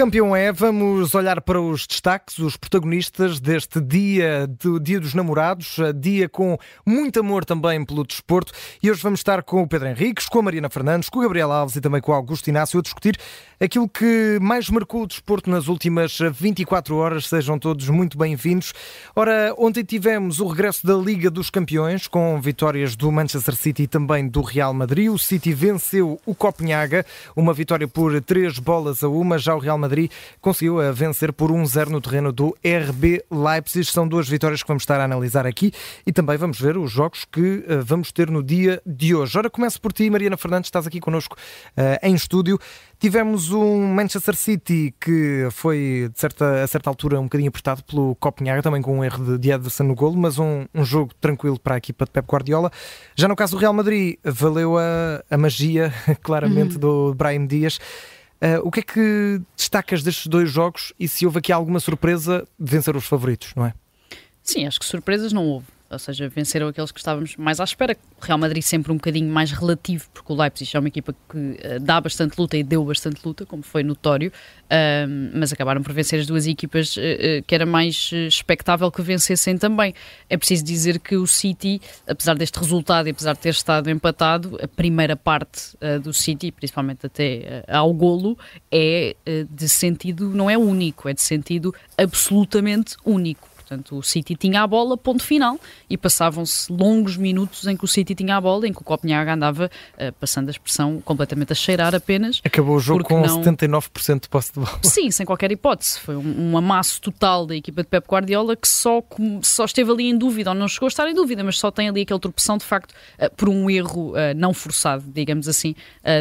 campeão é, vamos olhar para os destaques, os protagonistas deste dia, do Dia dos Namorados, dia com muito amor também pelo desporto. E hoje vamos estar com o Pedro Henriques, com a Mariana Fernandes, com o Gabriel Alves e também com o Augusto Inácio a discutir aquilo que mais marcou o desporto nas últimas 24 horas. Sejam todos muito bem-vindos. Ora, ontem tivemos o regresso da Liga dos Campeões, com vitórias do Manchester City e também do Real Madrid. O City venceu o Copenhaga, uma vitória por 3 bolas a uma. Já o Real Madrid conseguiu a vencer por 1-0 no terreno do RB Leipzig. São duas vitórias que vamos estar a analisar aqui e também vamos ver os jogos que uh, vamos ter no dia de hoje. Ora, começo por ti, Mariana Fernandes, estás aqui connosco uh, em estúdio. Tivemos um Manchester City que foi, de certa, a certa altura, um bocadinho apertado pelo Copenhaga, também com um erro de, Ederson no golo, mas um, um, jogo tranquilo para a equipa de Pep Guardiola. Já no caso do Real Madrid, valeu a, a magia, claramente, uhum. do Brahim Dias. Uh, o que é que destacas destes dois jogos e se houve aqui alguma surpresa de vencer os favoritos, não é? Sim, acho que surpresas não houve ou seja, venceram aqueles que estávamos mais à espera. O Real Madrid sempre um bocadinho mais relativo, porque o Leipzig é uma equipa que uh, dá bastante luta e deu bastante luta, como foi notório, uh, mas acabaram por vencer as duas equipas uh, que era mais expectável que vencessem também. É preciso dizer que o City, apesar deste resultado e apesar de ter estado empatado, a primeira parte do City, principalmente até ao golo, é de sentido, não é único, é de sentido absolutamente único Portanto, o City tinha a bola, ponto final, e passavam-se longos minutos em que o City tinha a bola, em que o Copenhaga andava, uh, passando a expressão, completamente a cheirar apenas. Acabou o jogo com não... 79% de posse de bola. Sim, sem qualquer hipótese. Foi um, um amasso total da equipa de Pep Guardiola que só, só esteve ali em dúvida, ou não chegou a estar em dúvida, mas só tem ali aquele tropeção, de facto, uh, por um erro uh, não forçado, digamos assim,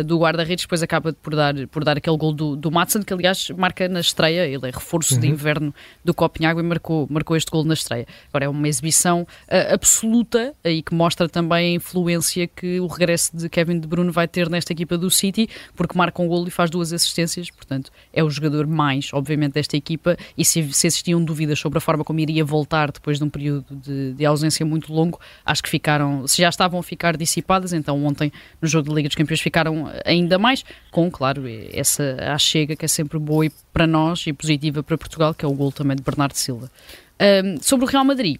do guarda-redes, depois acaba por dar, por dar aquele gol do, do Matson, que aliás marca na estreia, ele é reforço uhum. de inverno do Copenhague e marcou, marcou este gol na estreia. Agora é uma exibição uh, absoluta e que mostra também a influência que o regresso de Kevin De Bruyne vai ter nesta equipa do City, porque marca um golo e faz duas assistências, portanto é o jogador mais, obviamente, desta equipa e se, se existiam dúvidas sobre a forma como iria voltar depois de um período de, de ausência muito longo, acho que ficaram, se já estavam a ficar dissipadas, então ontem no jogo da Liga dos Campeões ficaram ainda mais, com, claro, essa chega que é sempre boa para nós e positiva para Portugal, que é o gol também de Bernardo Silva. Sobre o Real Madrid,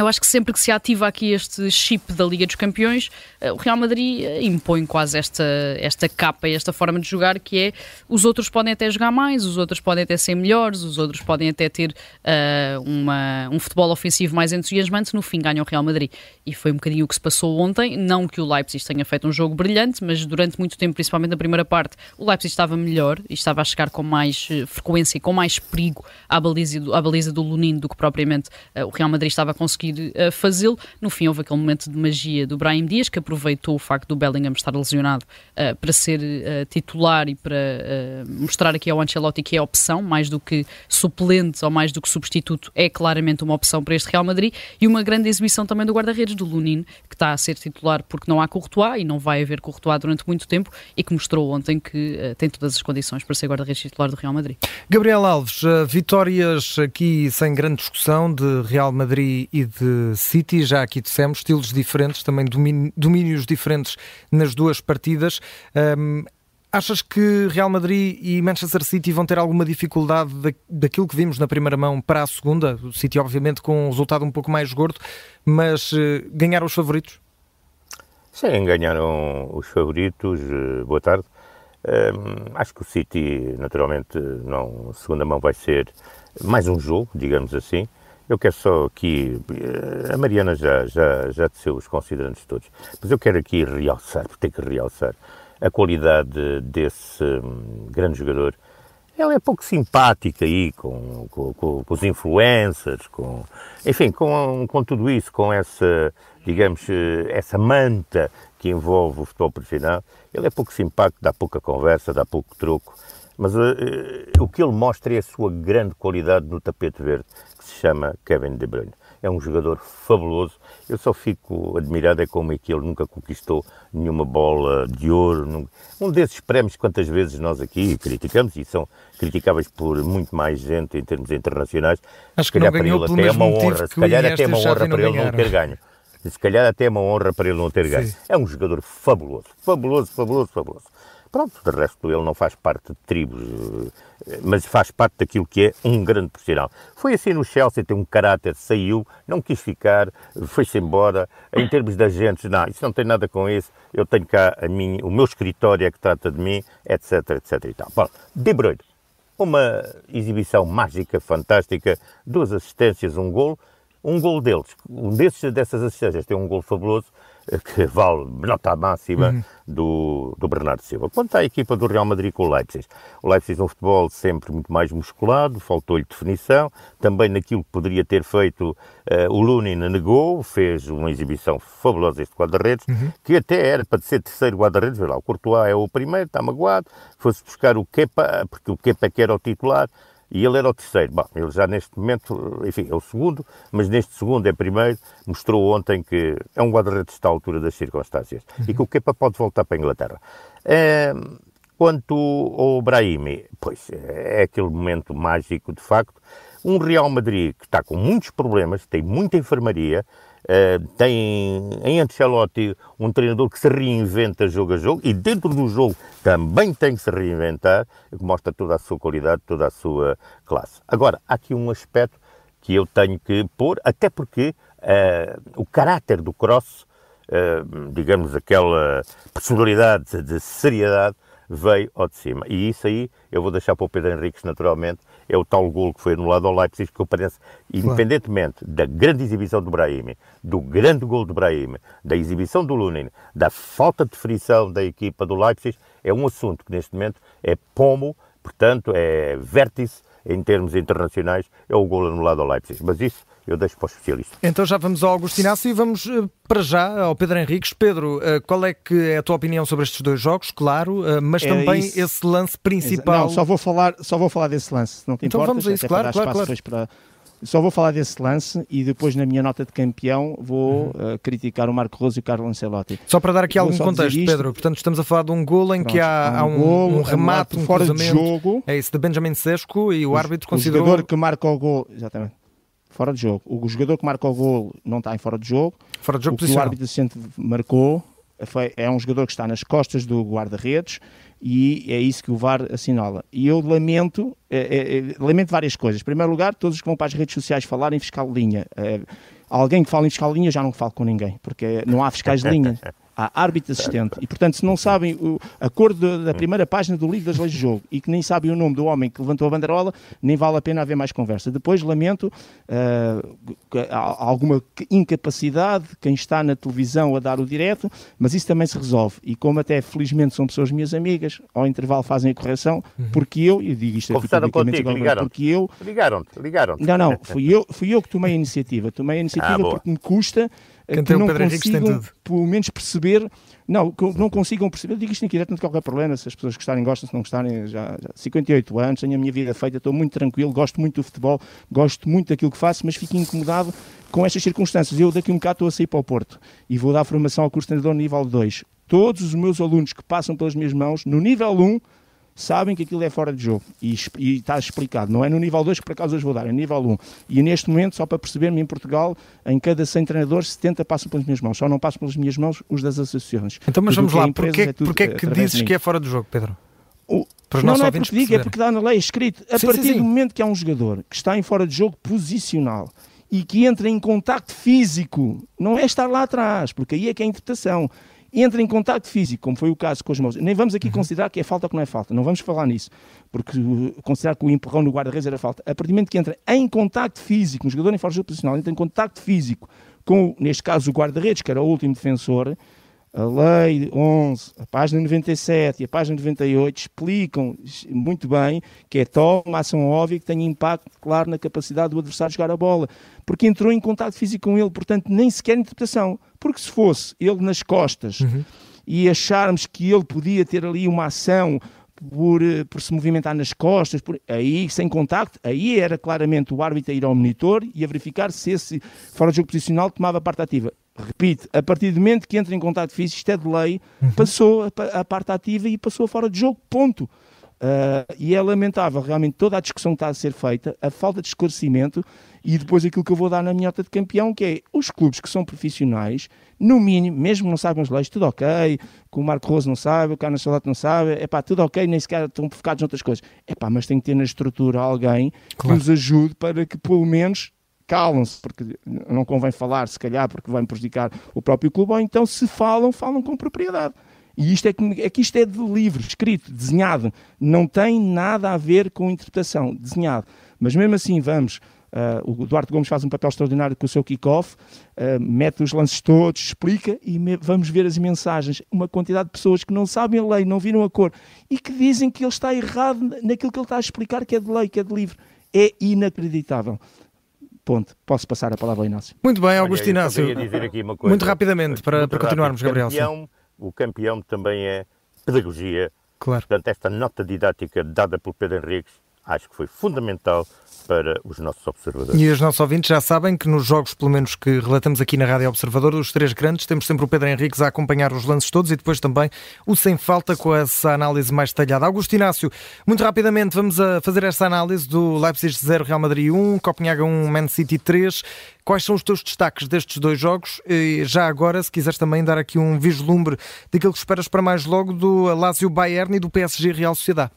eu acho que sempre que se ativa aqui este chip da Liga dos Campeões, eh, o Real Madrid eh, impõe quase esta, esta capa e esta forma de jogar que é os outros podem até jogar mais, os outros podem até ser melhores, os outros podem até ter uh, uma, um futebol ofensivo mais entusiasmante, no fim ganham o Real Madrid. E foi um bocadinho o que se passou ontem, não que o Leipzig tenha feito um jogo brilhante, mas durante muito tempo, principalmente na primeira parte, o Leipzig estava melhor e estava a chegar com mais frequência e com mais perigo à baliza, à baliza do Lunin do que propriamente uh, o Real Madrid estava a conseguir conseguir uh, fazê-lo. No fim, houve aquele momento de magia do Brian Dias, que aproveitou o facto do Bellingham estar lesionado uh, para ser uh, titular e para mostrar aqui ao Ancelotti que é opção, mais do que suplente ou mais do que substituto, é claramente uma opção para este Real Madrid. E uma grande exibição também do guarda-redes, do Lunin, que está a ser titular porque não há Courtois e não vai haver Courtois durante muito tempo e que mostrou ontem que tem todas as condições para ser guarda-redes titular do Real Madrid. Gabriel Alves, vitórias aqui sem grande discussão de Real Madrid e de City, já aqui dissemos, estilos diferentes, também domínios diferentes nas duas partidas. Um, achas que Real Madrid e Manchester City vão ter alguma dificuldade da, daquilo que vimos na primeira mão para a segunda? O City, obviamente, com um resultado um pouco mais gordo, mas uh, ganharam os favoritos? Sim, ganharam os favoritos. Uh, boa tarde. Um, acho que o City, naturalmente, não, segunda mão vai ser mais um jogo, digamos assim. Eu quero só aqui, eh, a Mariana já, já, já desceu os considerantes todos, mas eu quero aqui realçar, porque tenho que realçar, a qualidade desse hum, grande jogador. Ela é pouco simpática aí com, com, com, com os influencers, com, enfim, com, com tudo isso, com essa, digamos, eh, essa manta que envolve o futebol profissional. Ele é pouco simpático, dá pouca conversa, dá pouco troco. Mas uh, o que ele mostra é a sua grande qualidade no tapete verde, que se chama Kevin De Bruyne. É um jogador fabuloso. Eu só fico admirado é como é que ele nunca conquistou nenhuma bola de ouro. Um desses prémios quantas vezes nós aqui criticamos e são criticáveis por muito mais gente em termos internacionais. Acho que não ganhou para ele até é uma honra. Se calhar até é uma honra para ele não ter ganho. Se calhar até é uma honra para ele não ter ganho. É um jogador fabuloso, fabuloso, fabuloso, fabuloso. Pronto, de resto ele não faz parte de tribos, eh, mas faz parte daquilo que é um grande profissional. Foi assim no Chelsea, tem um caráter, saiu, não quis ficar, foi-se embora. Em termos de agentes, não, isso não tem nada com isso. Eu tenho cá a mim, o meu escritório é que trata de mim, etc, etc e tal. Bom, De Bruyne, uma exibição mágica, fantástica, duas assistências, um gol. Um gol deles, um desses, dessas assistências tem um gol fabuloso, que vale nota máxima uhum. do, do Bernardo Silva. Quanto à equipa do Real Madrid com o Leipzig, o Leipzig é um futebol sempre muito mais musculado, faltou-lhe definição, também naquilo que poderia ter feito uh, o Lunin negou, fez uma exibição fabulosa este guarda-redes, uhum. que até era para ser terceiro guarda-redes, lá, o Courtois é o primeiro, está magoado, foi-se buscar o Kepa, porque o Kepa que era o titular, e ele era o terceiro. Bom, ele já neste momento, enfim, é o segundo, mas neste segundo é primeiro, mostrou ontem que é um guarda-redes à altura das circunstâncias uhum. e que o Kepa pode voltar para a Inglaterra. É, quanto ao Brahimi, pois é aquele momento mágico de facto. Um Real Madrid que está com muitos problemas, tem muita enfermaria, Uh, tem em Ancelotti um treinador que se reinventa jogo a jogo e dentro do jogo também tem que se reinventar, que mostra toda a sua qualidade, toda a sua classe. Agora, há aqui um aspecto que eu tenho que pôr, até porque uh, o caráter do Cross, uh, digamos, aquela personalidade de seriedade, veio ao de cima. E isso aí eu vou deixar para o Pedro Henriques, naturalmente, é o tal gol que foi anulado ao Leipzig, que eu parece, independentemente da grande exibição do Brahimi, do grande gol do Brahimi, da exibição do Lunin, da falta de definição da equipa do Leipzig, é um assunto que neste momento é pomo, portanto, é vértice em termos internacionais, é o gol anulado ao Leipzig. Mas isso eu deixo para os especialistas. Então já vamos ao Augusto Inácio e vamos eh, para já ao Pedro Henriques. Pedro, eh, qual é que é a tua opinião sobre estes dois jogos? Claro, eh, mas é também isso. esse lance principal. Não, só vou falar, só vou falar desse lance, não te então importas? vamos a isso, claro, claro, claro. Para... Só vou falar desse lance e depois na minha nota de campeão vou uhum. uh, criticar o Marco Rosa e o Carlo Ancelotti. Só para dar aqui algum contexto, Pedro, portanto estamos a falar de um golo em Pronto, que há, um, um, um remate, um fora de jogo. É isso, de Benjamin Sesco e o, o árbitro considerou... O jogador que marca o gol, exatamente fora de jogo. O jogador que marca o gol não está em fora de jogo. Fora de jogo o que o árbitro assistente marcou foi, é um jogador que está nas costas do guarda-redes e é isso que o VAR assinala. E eu lamento, é, é, é, lamento várias coisas. Em primeiro lugar, todos que vão para as redes sociais falar em fiscal de linha. É, alguém que fala em fiscal de linha já não fala com ninguém, porque não há fiscais de linha. há árbitro assistente. E, portanto, se não sabem o, a cor de, da primeira página do livro das leis de jogo e que nem sabem o nome do homem que levantou a banderola, nem vale a pena haver mais conversa. Depois, lamento uh, alguma incapacidade de quem está na televisão a dar o direto, mas isso também se resolve. E como até, felizmente, são pessoas minhas amigas, ao intervalo fazem a correção, uhum. porque eu, e digo isto aqui publicamente, contigo, ligaram porque eu... Ligaram-te, ligaram-te. Não, não, fui eu, fui eu que tomei a iniciativa. Tomei a iniciativa ah, porque me custa que não consigam, pelo menos, perceber. Não, que não consigam perceber. Eu digo isto em direto, não tem qualquer problema. Se as pessoas gostarem, gostam. Se não gostarem, já, já 58 anos, tenho a minha vida feita, estou muito tranquilo, gosto muito do futebol, gosto muito daquilo que faço, mas fico incomodado com estas circunstâncias. Eu daqui a um bocado estou a sair para o Porto e vou dar formação ao curso de treinador nível 2. Todos os meus alunos que passam pelas minhas mãos, no nível 1, sabem que aquilo é fora de jogo e, e está explicado. Não é no nível 2 que por acaso hoje vou dar, é no nível 1. E neste momento, só para perceber-me, em Portugal, em cada 100 treinadores, 70 passam pelas minhas mãos. Só não passam pelas minhas mãos os das associações. Então, mas vamos lá, porquê, é porquê é que dizes que é fora de jogo, Pedro? O, não, não é porque digo, é porque dá na lei escrito. A sim, partir sim, sim. do momento que há um jogador que está em fora de jogo posicional e que entra em contacto físico, não é estar lá atrás, porque aí é que é a interpretação entra em contato físico, como foi o caso com os mãos. Nem vamos aqui uhum. considerar que é falta ou que não é falta, não vamos falar nisso, porque uh, considerar que o empurrão no guarda-redes era falta. A partir do momento que entra em contato físico, um jogador em força posicional entra em contato físico com, neste caso, o guarda-redes, que era o último defensor, a lei 11, a página 97 e a página 98 explicam muito bem que é tal uma ação óbvia que tem impacto claro na capacidade do adversário jogar a bola, porque entrou em contato físico com ele, portanto nem sequer interpretação, porque se fosse ele nas costas uhum. e acharmos que ele podia ter ali uma ação por, eh, por se movimentar nas costas, por, aí sem contacto, aí era claramente o árbitro a ir ao monitor e a verificar se esse fora de jogo posicional tomava parte ativa repito, a partir do momento que entra em contato físico, isto é de lei, uhum. passou a, a, parte ativa e passou fora de jogo, ponto. Uh, e é lamentável realmente toda a discussão que está a ser feita, a falta de esclarecimento e depois aquilo que eu vou dar na minha nota de campeão, que é os clubes que são profissionais, no mínimo, mesmo não saibam as leis, tudo ok, que o Marco Rose não sabe, o Carlos Salato não sabe, é pá, tudo ok, nem sequer estão focados noutras coisas. É pá, mas tem que ter na estrutura alguém claro. que nos ajude para que pelo menos calam-se, porque não convém falar, se calhar, porque vai prejudicar o próprio clube, ou então se falam, falam com propriedade. E isto é que, é que isto é de livro, escrito, desenhado, não tem nada a ver com interpretação, desenhado. Mas mesmo assim, vamos, Uh, o Duarte Gomes faz um papel extraordinário com o seu kick-off, uh, mete os lances todos, explica e vamos ver as mensagens. Uma quantidade de pessoas que não sabem a lei, não viram a cor e que dizem que ele está errado naquilo que ele está a explicar, que é de lei, que é de livro. É inacreditável. Ponto. Posso passar a palavra ao Inácio. Muito bem, Augusto Inácio. Muito rapidamente, para, muito para continuarmos, Gabriel. Campeão, o campeão também é pedagogia. Claro. Portanto, esta nota didática dada por Pedro Henriques acho que foi fundamental para os nossos observadores. E os nossos ouvintes já sabem que nos jogos, pelo menos que relatamos aqui na Rádio Observador, os três grandes, temos sempre o Pedro Henriques a acompanhar os lances todos e depois também o Sem Falta com essa análise mais detalhada. Augusto Inácio, muito rapidamente vamos a fazer esta análise do Leipzig 0, Real Madrid 1, Copenhaga 1, Man City 3. Quais são os teus destaques destes dois jogos? E já agora, se quiseres também dar aqui um vislumbre daquilo que esperas para mais logo do Lazio Bayern e do PSG Real Sociedade.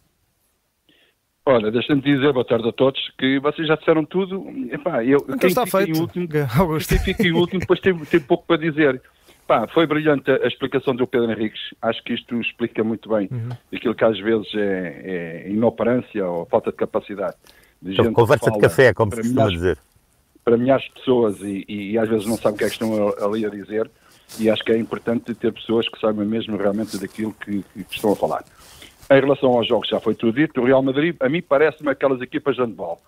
Olha, deixa-me dizer, boa tarde a todos, que vocês já disseram tudo. Epá, eu, então quem está feito, em último, Augusto. Quem fica em último depois tem, tem pouco para dizer. Pá, foi brilhante a explicação do Pedro Henriques. Acho que isto explica muito bem uhum. aquilo que às vezes é, é inoperância ou falta de capacidade. De então, conversa de café, como se costuma dizer. Para milhares de pessoas e, e, e, às vezes não sabem o que é que estão ali a dizer. E acho que é importante ter pessoas que saibam mesmo realmente daquilo que, que estão a falar. Em relação aos jogos, já foi tudo dito. O Real Madrid, a mim, parece-me aquelas equipas de handball.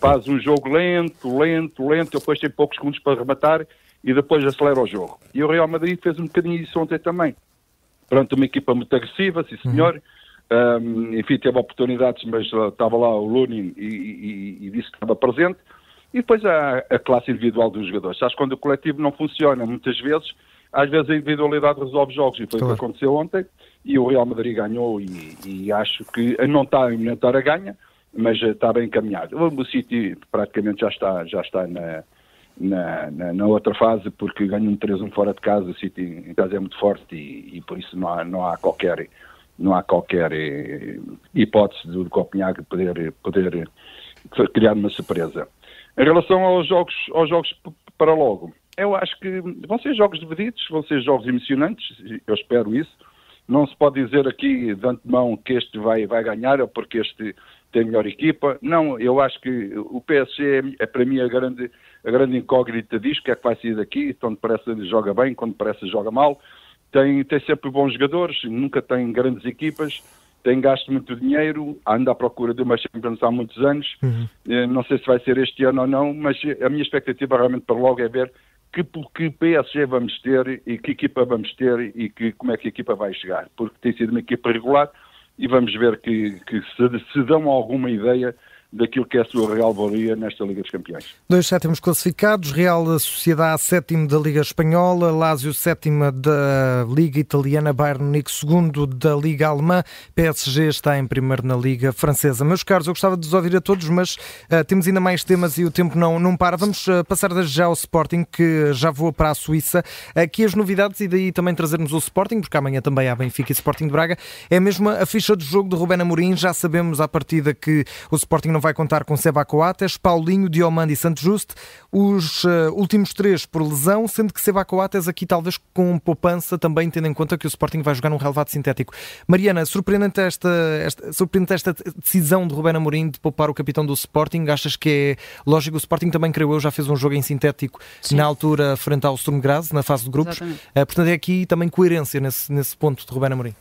Faz um jogo lento, lento, lento, depois tem poucos segundos para rematar e depois acelera o jogo. E o Real Madrid fez um bocadinho isso ontem também. Pronto, uma equipa muito agressiva, sim senhor. Uhum. Um, enfim, teve oportunidades, mas uh, estava lá o Lunin e, e, e, disse que estava presente. E depois há a classe individual dos jogadores. Sabes, quando o coletivo não funciona, muitas vezes, às vezes a individualidade resolve jogos. E foi claro. o que aconteceu ontem e o Real Madrid ganhou e, e acho que não está a iminentar a ganha, mas está bem encaminhado. O City praticamente já está, já está na, na, na, na outra fase porque ganhou um 3-1 fora de casa, o City em casa é muito forte e, e, por isso não há, não há qualquer não há qualquer eh, hipótese do Copenhague poder, poder criar uma surpresa. Em relação aos jogos, aos jogos para logo, eu acho que vão ser jogos divididos, vão ser jogos emocionantes, eu espero isso não se pode dizer aqui de antemão que este vai, vai ganhar ou porque este tem melhor equipa. Não, eu acho que o PSG é, é para mim a grande, a grande incógnita diz que é que vai sair daqui, quando parece joga bem, quando parece joga mal. Tem, tem sempre bons jogadores, nunca tem grandes equipas, tem gasto muito dinheiro, anda à procura de uma Champions há muitos anos. Uhum. Eh, não sei se vai ser este ano ou não, mas a minha expectativa realmente para logo é ver que, que PSG vamos ter e que equipa vamos ter e que, como é que a equipa vai chegar, porque tem sido uma equipa regular e vamos ver que, que se, se dão alguma ideia daquilo que é a sua Real Valia nesta Liga dos Campeões. Dois sétimos classificados, Real Sociedade sétimo da Liga Espanhola, Lazio sétima da Liga Italiana, Bayern Munique segundo da Liga Alemã, PSG está em primeiro na Liga Francesa. Meus caros, eu gostava de vos ouvir a todos, mas uh, temos ainda mais temas e o tempo não, não para. Vamos uh, passar desde já ao Sporting, que já voa para a Suíça. Aqui as novidades e daí também trazermos o Sporting, porque amanhã também há Benfica e Sporting de Braga. É mesmo a ficha do jogo de Rubén Amorim, já sabemos à partida que o Sporting não vai contar com Seba Coates, Paulinho, Diomande e Santos Juste, os uh, últimos três por lesão, sendo que Seba Coates aqui talvez com poupança, também tendo em conta que o Sporting vai jogar num relevado sintético. Mariana, surpreendente esta, esta, surpreendente esta decisão de Rubén Amorim de poupar o capitão do Sporting, achas que é lógico, o Sporting também, creio eu, já fez um jogo em sintético Sim. na altura frente ao Sturm Graz, na fase de grupos, uh, portanto é aqui também coerência nesse, nesse ponto de Rubén Amorim.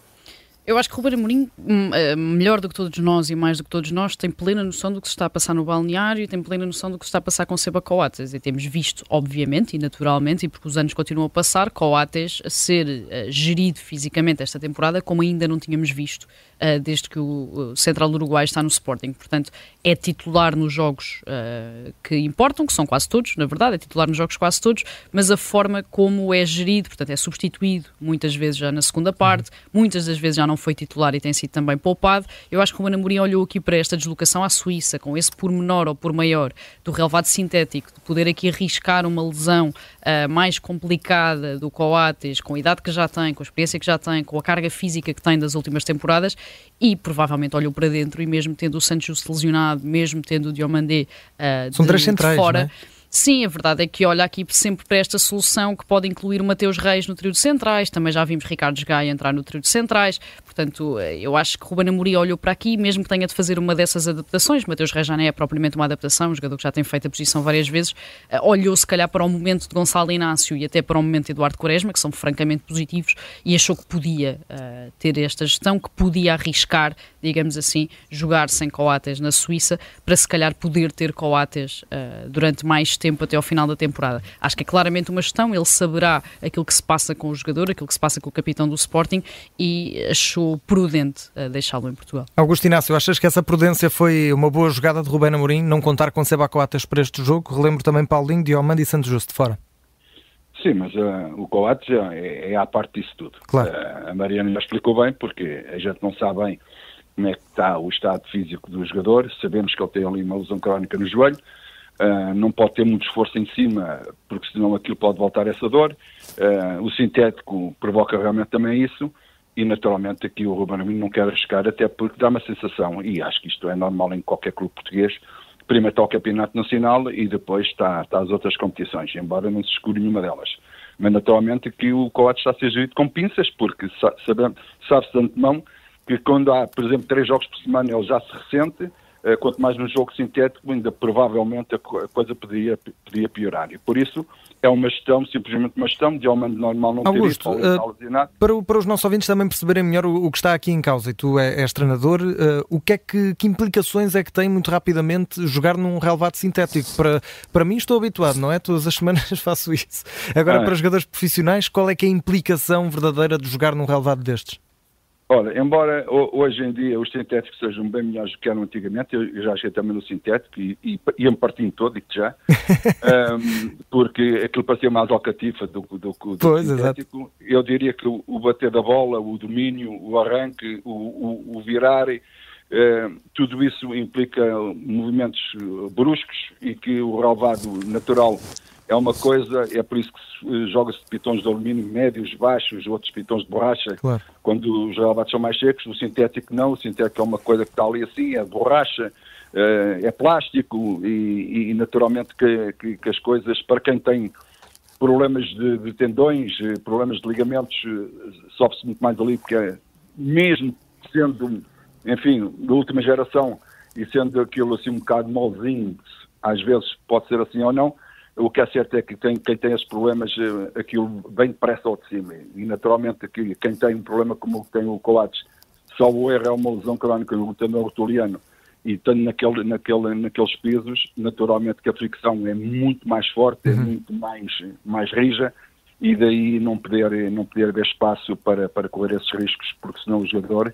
Eu acho que Ruben Amorim, hum, eh, melhor do que todos nós e mais do que todos nós, tem plena noção do que se está a passar no balneário e tem plena noção do que se está a passar com Seba Coates. E temos visto, obviamente e naturalmente, e porque os anos continuam a passar, Coates a ser uh, gerido fisicamente esta temporada como ainda não tínhamos visto uh, desde que o, Central Uruguai está no Sporting. Portanto, é titular nos jogos uh, que importam, que são quase todos, na verdade, é titular nos jogos quase todos, mas a forma como é gerido, portanto, é substituído muitas vezes já na segunda parte, muitas das vezes já não foi titular e tem sido também poupado. Eu acho que o Ruben Amorim olhou aqui para esta deslocação à Suíça, com esse por menor ou por maior do relevado sintético, de poder aqui arriscar uma lesão uh, mais complicada do Coates, com a idade que já tem, com a experiência que já tem, com a carga física que tem das últimas temporadas, e provavelmente olhou para dentro e mesmo tendo o Santos lesionado, mesmo tendo o Diomandé uh, São de, três centrais, de fora... Sim, a verdade é que olha aqui sempre para esta solução que pode incluir o Mateus Reis no trio de centrais, também já vimos Ricardo Gaia entrar no trio de centrais, portanto eh, eu acho que Ruben Amorim olhou para aqui, mesmo que tenha de fazer uma dessas adaptações, Mateus Reis já não é propriamente uma adaptação, um jogador que já tem feito a posição várias vezes, eh, olhou se calhar para o momento de Gonçalo Inácio e até para o momento de Eduardo Quaresma, que são francamente positivos, e achou que podia uh, ter esta gestão, que podia arriscar, digamos assim, jogar sem Coates na Suíça, para se calhar poder ter Coates uh, durante mais tempo até ao final da temporada. Acho que é claramente uma gestão, ele saberá aquilo que se passa com o jogador, aquilo que se passa com o capitão do Sporting e achou prudente uh, deixá-lo em Portugal. Augusto Inácio, achas que essa prudência foi uma boa jogada de Rubén Amorim, não contar com Seba Coates para este jogo? Relembro também Paulinho, Diomande e Santos Justo de fora. Sim, mas uh, o Coates é, é à parte disso tudo. Claro. Uh, a Mariana já explicou bem, porque a gente não sabe bem como é que está o estado físico do jogador. Sabemos que ele tem ali uma lesão crónica no joelho. Uh, não pode ter muito esforço em cima, porque senão aquilo pode voltar essa dor. Uh, o sintético provoca realmente também isso. E naturalmente aqui o Ruben Amorim não quer arriscar, até porque dá uma sensação, e acho que isto é normal em qualquer clube português, primeiro está o Campeonato Nacional e depois está, está as outras competições, embora não se escure nenhuma delas. Mas naturalmente que o Coates está a ser gerido com pinças, porque sabe-se de antemão que quando há, por exemplo, três jogos por semana ele já se ressente, quanto mais no jogo sintético, ainda provavelmente a coisa podia, podia piorar. E por isso é uma gestão, simplesmente uma gestão, de homem normal não Augusto, ter isso, uh, para, para os nossos ouvintes também perceberem melhor o, o que está aqui em causa, e tu é, és treinador, uh, o que é que, que implicações é que tem muito rapidamente jogar num relevado sintético? Para, para mim estou habituado, não é? Todas as semanas faço isso. Agora, ah, para jogadores profissionais, qual é que é a implicação verdadeira de jogar num relevado destes? Olha, embora hoje em dia os sintéticos sejam bem melhores do que eram antigamente, eu já achei também no sintético e, e ia-me partindo todo, digo já, um, porque aquilo parecia mais alcatifa do, do, do, pois, sintético. Exato. Eu diria que o, o, bater da bola, o domínio, o arranque, o, o, o virar, uh, tudo isso implica movimentos bruscos e que o relevado natural é uma coisa, é por isso que eh, joga-se de pitões de alumínio médios, baixos, outros pitões de borracha, claro. quando os relavados são mais secos, o sintético não, o sintético é uma coisa que está ali assim, é borracha, eh, é plástico e, e naturalmente que, que, que, as coisas, para quem tem problemas de, de tendões, eh, problemas de ligamentos, sofre-se muito mais ali, porque é, mesmo sendo, enfim, da última geração e sendo aquilo assim um bocado molzinho, às vezes pode ser assim ou não, o que é certo é que quem, quem tem esses problemas, eh, aquilo vem depressa ao de cima. E naturalmente aqui, quem tem um problema como tem o Coates, só o erro é uma lesão crónica no tendão rotuliano e estando naquele, naquele, naqueles pesos, naturalmente que a fricção é muito mais forte, é uhum. é muito mais, mais rija e daí não poder, não poder haver espaço para, para correr esses riscos, porque senão o jogador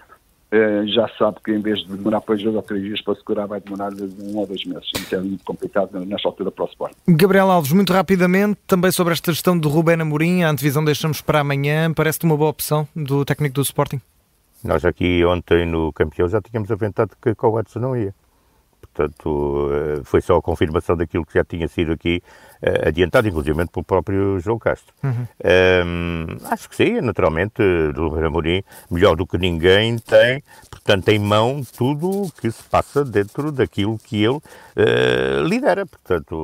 eh, já sabe que em vez de demorar depois dois ou três dias para segurar, vai demorar um ou dois meses. Isso é muito complicado nesta altura para o Sport. Gabriel Alves, muito rapidamente, também sobre esta gestão de Rubén Amorim, a antevisão deixamos para amanhã, parece-te uma boa opção do técnico do Sporting? Nós aqui ontem no campeão já tínhamos aventado que o Edson não ia. Portanto, eh, foi só a confirmação daquilo que já tinha sido aqui adiantado, inclusive pelo próprio João Castro. Uhum. Um, acho que sim, naturalmente, do Amorim, melhor do que ninguém, tem, portanto, em mão tudo o que se passa dentro daquilo que ele uh, lidera. Portanto,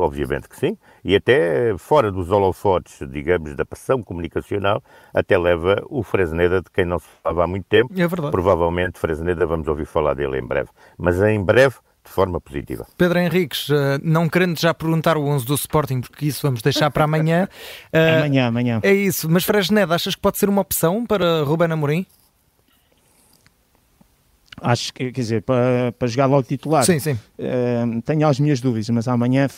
obviamente que sim. E até fora dos holofotes, digamos, da pressão comunicacional, até leva o Fresneda, de quem não se falava há muito tempo. É verdade. Provavelmente Fresneda vamos ouvir falar dele em breve. Mas em breve de forma positiva. Pedro Henriques, eh, não querendo já perguntar o 11 do Sporting, porque isso vamos deixar para amanhã. amanhã, amanhã. É isso, mas Fresneda, achas que pode ser uma opção para Ruben Amorim? Acho que, quer dizer, para, para jogar logo titular, sim, sim. Uh, tenho as minhas dúvidas, mas amanhã,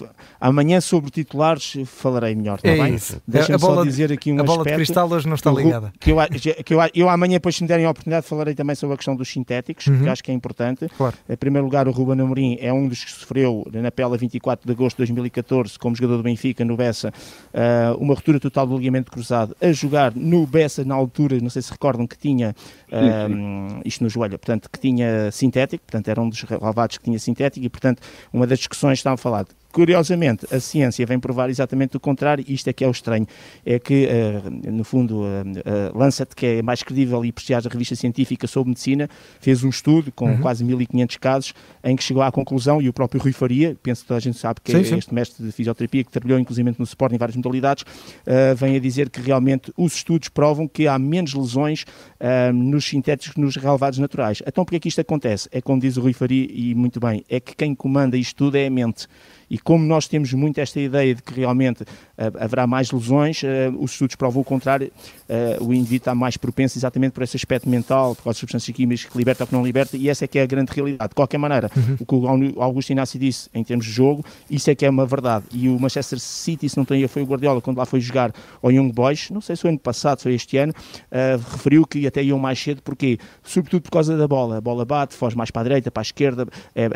amanhã sobre titulares falarei melhor. Tá é bem? Deixa-me só dizer aqui um a bola de cristal hoje não está ligada. Que eu, que eu, eu amanhã, depois, se me derem a oportunidade, falarei também sobre a questão dos sintéticos, uhum. que acho que é importante. Claro. Em primeiro lugar, o Ruben Amorim é um dos que sofreu na pele a 24 de agosto de 2014, como jogador do Benfica, no Bessa, uh, uma ruptura total do ligamento cruzado, a jogar no Bessa na altura, não sei se recordam que tinha uh, isto no joelho, portanto, que tinha sintético, portanto, era um dos relevados que tinha sintético e, portanto, uma das discussões estava a falar Curiosamente, a ciência vem provar exatamente o contrário, e isto é que é o estranho, é que, uh, no fundo, a uh, Lancet, que é mais credível e prestigiada revista científica sobre medicina, fez um estudo com uhum. quase 1500 casos, em que chegou à conclusão, e o próprio Rui Faria, penso que toda a gente sabe que sim, é sim. este mestre de fisioterapia, que trabalhou inclusive no suporte em várias modalidades, uh, vem a dizer que realmente os estudos provam que há menos lesões nos sintéticos que nos relevados naturais. Então, porque é que isto acontece? É como diz o Rui Faria, e muito bem, é que quem comanda isto tudo é a mente. E como nós temos muito esta ideia de que realmente uh, haverá mais lesões, uh, os estudos provam o contrário, uh, o indivíduo está mais propenso exatamente por esse aspecto mental, por causa das substâncias químicas que liberta ou que não liberta, e essa é que é a grande realidade. De qualquer maneira, uhum. o que o Augusto Inácio disse em termos de jogo, isso é que é uma verdade. E o Manchester City, se não tenho foi o Guardiola, quando lá foi jogar ao Young Boys, não sei se foi ano passado, foi este ano, referiu que até iam mais cedo, porque Sobretudo por causa da bola. A bola bate, foge mais para a direita, para a esquerda, é, é,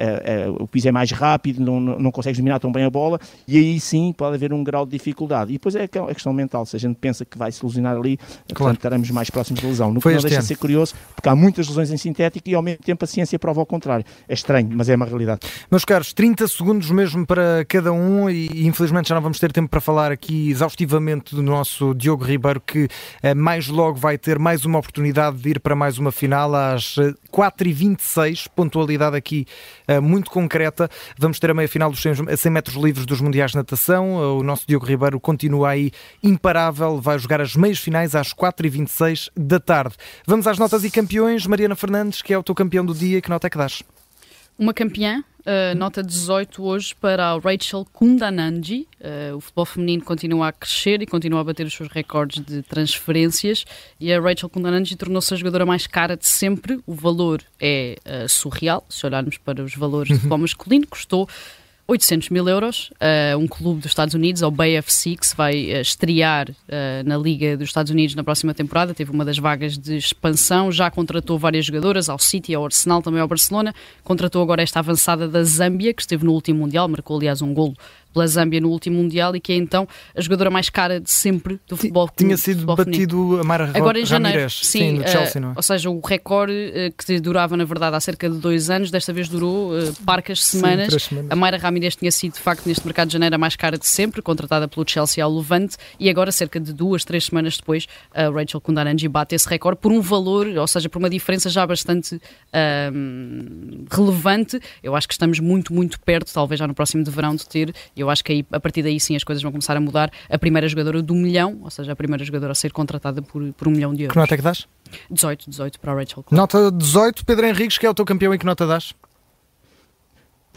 é, o piso é mais rápido, não, não, não consegues dominar tão bem a bola e aí sim pode haver um grau de dificuldade. E depois é a questão mental, se a gente pensa que vai se lesionar ali, claro. portanto estaremos mais próximos da lesão. No Foi que não deixa de ser curioso, porque há muitas lesões em sintético e ao mesmo tempo a ciência prova o contrário. É estranho, mas é uma realidade. Meus caros, 30 segundos mesmo para cada um e infelizmente já não vamos ter tempo para falar aqui exaustivamente do nosso Diogo Ribeiro, que eh, mais logo vai ter mais uma oportunidade de ir para mais uma final às 4h26, eh, pontualidade aqui eh, muito concreta. Vamos ter a meia final dos 100 metros livres dos Mundiais de Natação. O nosso Diogo Ribeiro continua aí imparável, vai jogar as meias finais às 4h26 da tarde. Vamos às notas e campeões. Mariana Fernandes, que é o teu campeão do dia, que nota é que dás? Uma campeã, uh, nota 18 hoje para a Rachel Kundananji. Uh, o futebol feminino continua a crescer e continua a bater os seus recordes de transferências. E a Rachel Kundananji tornou-se a jogadora mais cara de sempre. O valor é uh, surreal, se olharmos para os valores do futebol masculino. Custou 800 mil euros, uh, um clube dos Estados Unidos, ao BFC, que se vai uh, estrear uh, na Liga dos Estados Unidos na próxima temporada, teve uma das vagas de expansão, já contratou várias jogadoras, ao City, ao Arsenal, também ao Barcelona, contratou agora esta avançada da Zâmbia, que esteve no último Mundial, marcou aliás um golo pela Zâmbia no último Mundial e que é então a jogadora mais cara de sempre do futebol Tinha sido batido a Mara Agora em janeiro, sim, não é? ou seja, o recorde uh, que durava na verdade há cerca de dois anos, desta vez durou uh, parcas semanas. A Mayra Ramirez tinha sido de facto neste mercado de janeiro a mais cara de sempre, contratada pelo Chelsea ao Levante e agora cerca de duas, três semanas depois a Rachel Kundaranji bate esse recorde por um valor, ou seja, por uma diferença já bastante relevante. Eu acho que estamos muito, muito perto, talvez já no próximo de verão de ter, eu acho que aí a partir daí sim as coisas vão começar a mudar. A primeira jogadora do milhão, ou seja, a primeira jogadora a ser contratada por, por um milhão de euros. Que nota é que dás? 18, 18 para a Rachel. Nota 18, Pedro Henriques, que é o teu campeão, e que nota dás?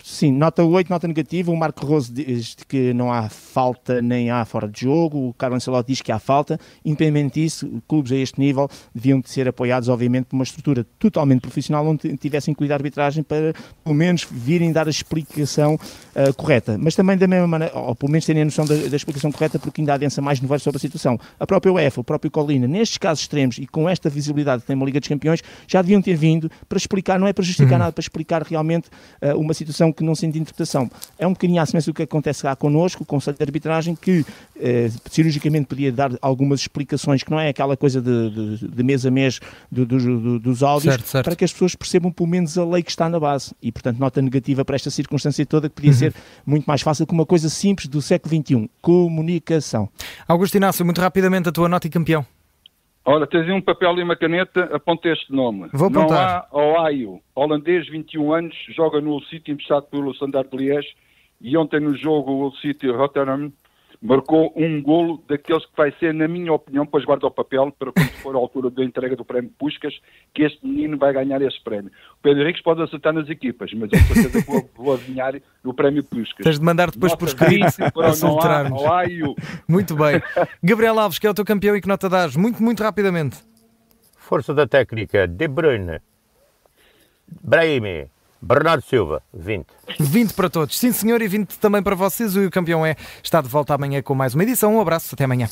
Sim, nota 8, nota negativa. O Marco Rose diz que não há falta nem há fora de jogo. O Carlos Ancelotti diz que há falta. Independente disso, clubes a este nível deviam de ser apoiados, obviamente, por uma estrutura totalmente profissional onde tivessem cuidado de arbitragem para, pelo menos, virem dar a explicação uh, correta. Mas também da mesma maneira, ou pelo menos terem a noção da, da explicação correta, porque ainda há densa mais novidades sobre a situação. A própria UEFA, o próprio Colina, nestes casos extremos e com esta visibilidade que tem uma Liga dos Campeões, já deviam ter vindo para explicar, não é para justificar uhum. nada, para explicar realmente uh, uma situação que não sente interpretação. É um bocadinho à semelhança do que acontece lá connosco, o Conselho de Arbitragem, que eh, cirurgicamente podia dar algumas explicações, que não é aquela coisa de, de, de mês a mês do, do, dos áudios, certo, certo. para que as pessoas percebam pelo menos a lei que está na base. E, portanto, nota negativa para esta circunstância toda, que podia uhum. ser muito mais fácil que uma coisa simples do século XXI, comunicação. Augusto Inácio, muito rapidamente a tua nota e campeão. Olha, tens um papel e uma caneta, aponta este nome. Vou apontar. Não há Oaio, holandês, 21 anos, joga no Hull City, emprestado pelo Standard de Liège, e ontem no jogo o Hull City Rotterdam marcou um golo daqueles que vai ser, na minha opinião, depois guarda o papel para quando for a altura da entrega do prémio Puscas, que este menino vai ganhar esse prémio. O Pedro Henriques pode acertar nas equipas, mas eu certeza que vou, vou adivinhar no prémio Puscas. Tens de mandar depois por escrito para acertarmos. Muito bem. Gabriel Alves, que é o teu campeão e que nota dás? Muito, muito rapidamente. Força da técnica, De Bruyne. Brahimi. Bernardo Silva, 20. 20 para todos. Sim, senhor, e 20 também para vocês. O campeão é está de volta amanhã com mais uma edição. Um abraço, até amanhã.